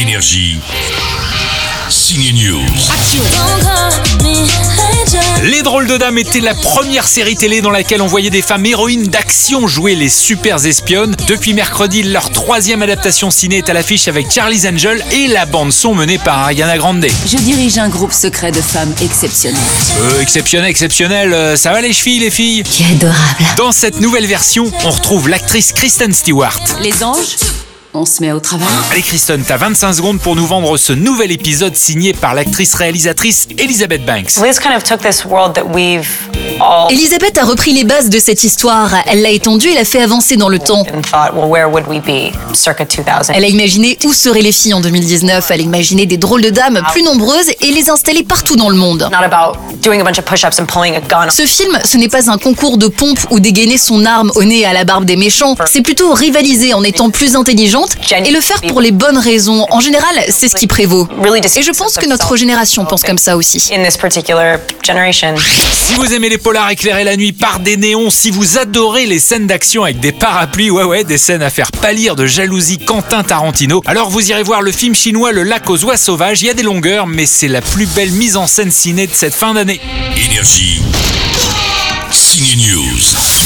Énergie. Signe News. Les Drôles de Dames était la première série télé dans laquelle on voyait des femmes héroïnes d'action jouer les super espionnes. Depuis mercredi, leur troisième adaptation ciné est à l'affiche avec Charlie's Angel et la bande son menée par Ariana Grande. Je dirige un groupe secret de femmes exceptionnelles. Euh, exceptionnel, exceptionnel, euh, ça va les chevilles les filles? Tu es adorable. Dans cette nouvelle version, on retrouve l'actrice Kristen Stewart. Les anges? On se met au travail. Allez Kristen, t'as 25 secondes pour nous vendre ce nouvel épisode signé par l'actrice réalisatrice Elizabeth Banks. Liz kind of took this world that we've all Elisabeth a repris les bases de cette histoire, elle l'a étendue et l'a fait avancer dans le temps. and thought, well, where would we be? Circa 2000? Elle a imaginé où seraient les filles en 2019, elle a imaginé des drôles de dames plus nombreuses et les installer partout dans le monde. Not about doing a bunch of push-ups and pulling a gun. Ce film, ce n'est pas un concours de pompe ou dégainer son arme au nez et à la barbe des méchants, c'est plutôt rivaliser en étant plus intelligente et le faire pour les bonnes raisons. En général, c'est ce qui prévaut. Et je pense que notre génération pense comme ça aussi. Si vous aimez les polars éclairés la nuit par des néons, si vous adorez les scènes d'action avec des parapluies, ouais ouais, des scènes à faire pâlir de jalousie Quentin Tarantino, alors vous irez voir le film chinois Le lac aux oies sauvages, il y a des longueurs, mais c'est la plus belle mise en scène ciné de cette fin d'année. Énergie. News.